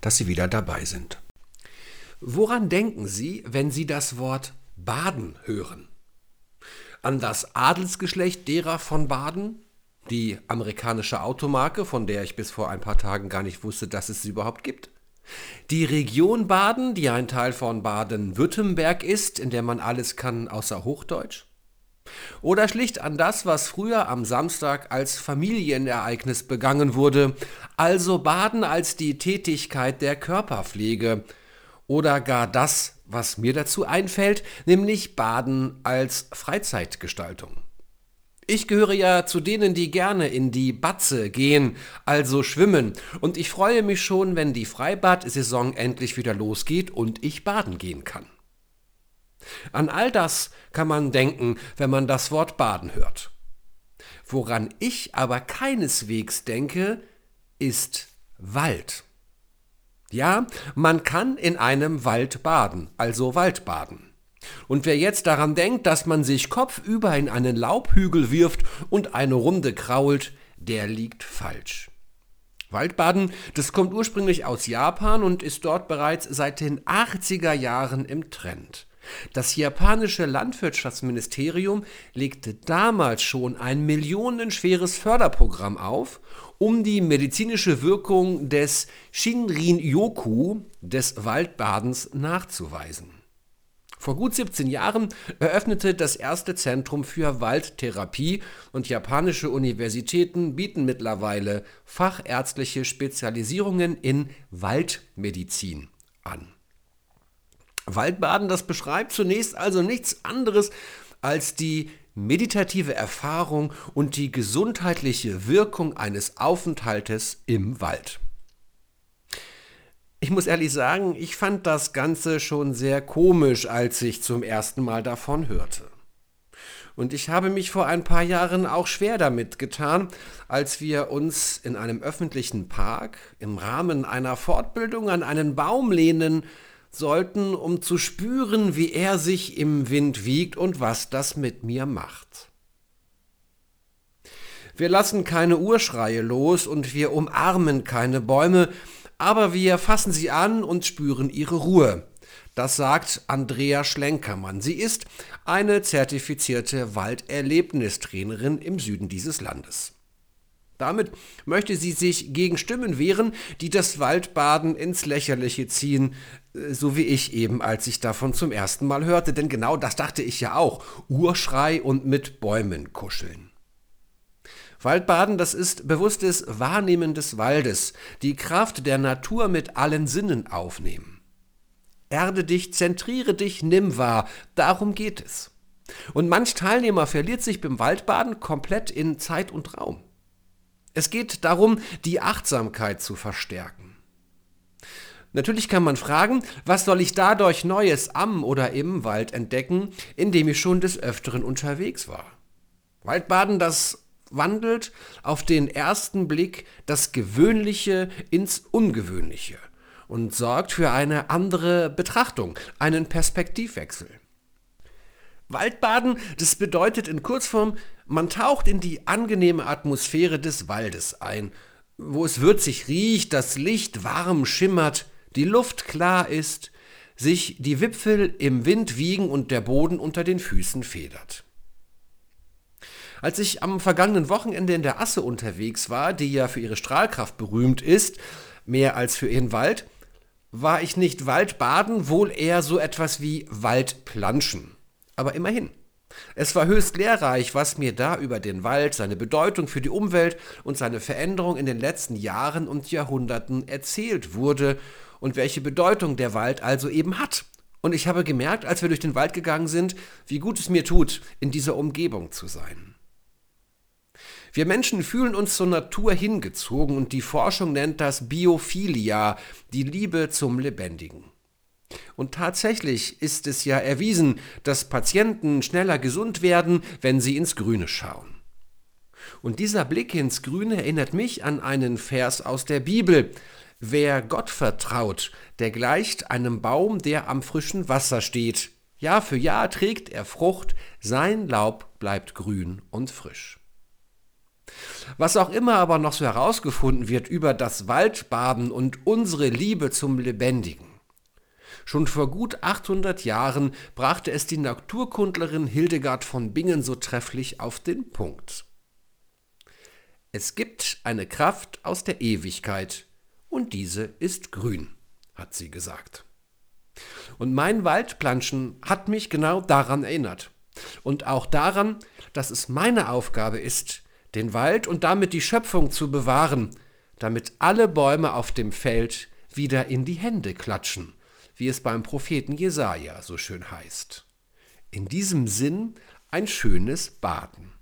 dass Sie wieder dabei sind. Woran denken Sie, wenn Sie das Wort Baden hören? An das Adelsgeschlecht derer von Baden? Die amerikanische Automarke, von der ich bis vor ein paar Tagen gar nicht wusste, dass es sie überhaupt gibt? Die Region Baden, die ein Teil von Baden-Württemberg ist, in der man alles kann außer Hochdeutsch? Oder schlicht an das, was früher am Samstag als Familienereignis begangen wurde, also Baden als die Tätigkeit der Körperpflege, oder gar das, was mir dazu einfällt, nämlich Baden als Freizeitgestaltung. Ich gehöre ja zu denen, die gerne in die Batze gehen, also schwimmen, und ich freue mich schon, wenn die Freibad-Saison endlich wieder losgeht und ich baden gehen kann. An all das kann man denken, wenn man das Wort baden hört. Woran ich aber keineswegs denke, ist Wald. Ja, man kann in einem Wald baden, also Waldbaden. Und wer jetzt daran denkt, dass man sich kopfüber in einen Laubhügel wirft und eine Runde krault, der liegt falsch. Waldbaden, das kommt ursprünglich aus Japan und ist dort bereits seit den 80er Jahren im Trend. Das japanische Landwirtschaftsministerium legte damals schon ein millionenschweres Förderprogramm auf, um die medizinische Wirkung des Shinrin-yoku, des Waldbadens, nachzuweisen. Vor gut 17 Jahren eröffnete das erste Zentrum für Waldtherapie und japanische Universitäten bieten mittlerweile fachärztliche Spezialisierungen in Waldmedizin an. Waldbaden, das beschreibt zunächst also nichts anderes als die meditative Erfahrung und die gesundheitliche Wirkung eines Aufenthaltes im Wald. Ich muss ehrlich sagen, ich fand das Ganze schon sehr komisch, als ich zum ersten Mal davon hörte. Und ich habe mich vor ein paar Jahren auch schwer damit getan, als wir uns in einem öffentlichen Park im Rahmen einer Fortbildung an einen Baum lehnen sollten, um zu spüren, wie er sich im Wind wiegt und was das mit mir macht. Wir lassen keine Urschreie los und wir umarmen keine Bäume, aber wir fassen sie an und spüren ihre Ruhe. Das sagt Andrea Schlenkermann. Sie ist eine zertifizierte Walderlebnistrainerin im Süden dieses Landes. Damit möchte sie sich gegen Stimmen wehren, die das Waldbaden ins Lächerliche ziehen, äh, so wie ich eben, als ich davon zum ersten Mal hörte, denn genau das dachte ich ja auch. Urschrei und mit Bäumen kuscheln. Waldbaden, das ist bewusstes Wahrnehmen des Waldes, die Kraft der Natur mit allen Sinnen aufnehmen. Erde dich, zentriere dich, nimm wahr, darum geht es. Und manch Teilnehmer verliert sich beim Waldbaden komplett in Zeit und Raum. Es geht darum, die Achtsamkeit zu verstärken. Natürlich kann man fragen, was soll ich dadurch Neues am oder im Wald entdecken, in dem ich schon des Öfteren unterwegs war. Waldbaden, das wandelt auf den ersten Blick das Gewöhnliche ins Ungewöhnliche und sorgt für eine andere Betrachtung, einen Perspektivwechsel. Waldbaden, das bedeutet in Kurzform, man taucht in die angenehme Atmosphäre des Waldes ein, wo es würzig riecht, das Licht warm schimmert, die Luft klar ist, sich die Wipfel im Wind wiegen und der Boden unter den Füßen federt. Als ich am vergangenen Wochenende in der Asse unterwegs war, die ja für ihre Strahlkraft berühmt ist, mehr als für ihren Wald, war ich nicht Waldbaden, wohl eher so etwas wie Waldplanschen. Aber immerhin. Es war höchst lehrreich, was mir da über den Wald, seine Bedeutung für die Umwelt und seine Veränderung in den letzten Jahren und Jahrhunderten erzählt wurde und welche Bedeutung der Wald also eben hat. Und ich habe gemerkt, als wir durch den Wald gegangen sind, wie gut es mir tut, in dieser Umgebung zu sein. Wir Menschen fühlen uns zur Natur hingezogen und die Forschung nennt das Biophilia, die Liebe zum Lebendigen. Und tatsächlich ist es ja erwiesen, dass Patienten schneller gesund werden, wenn sie ins Grüne schauen. Und dieser Blick ins Grüne erinnert mich an einen Vers aus der Bibel. Wer Gott vertraut, der gleicht einem Baum, der am frischen Wasser steht. Jahr für Jahr trägt er Frucht, sein Laub bleibt grün und frisch. Was auch immer aber noch so herausgefunden wird über das Waldbaden und unsere Liebe zum Lebendigen. Schon vor gut 800 Jahren brachte es die Naturkundlerin Hildegard von Bingen so trefflich auf den Punkt. Es gibt eine Kraft aus der Ewigkeit, und diese ist grün, hat sie gesagt. Und mein Waldplanschen hat mich genau daran erinnert. Und auch daran, dass es meine Aufgabe ist, den Wald und damit die Schöpfung zu bewahren, damit alle Bäume auf dem Feld wieder in die Hände klatschen, wie es beim Propheten Jesaja so schön heißt. In diesem Sinn ein schönes Baden.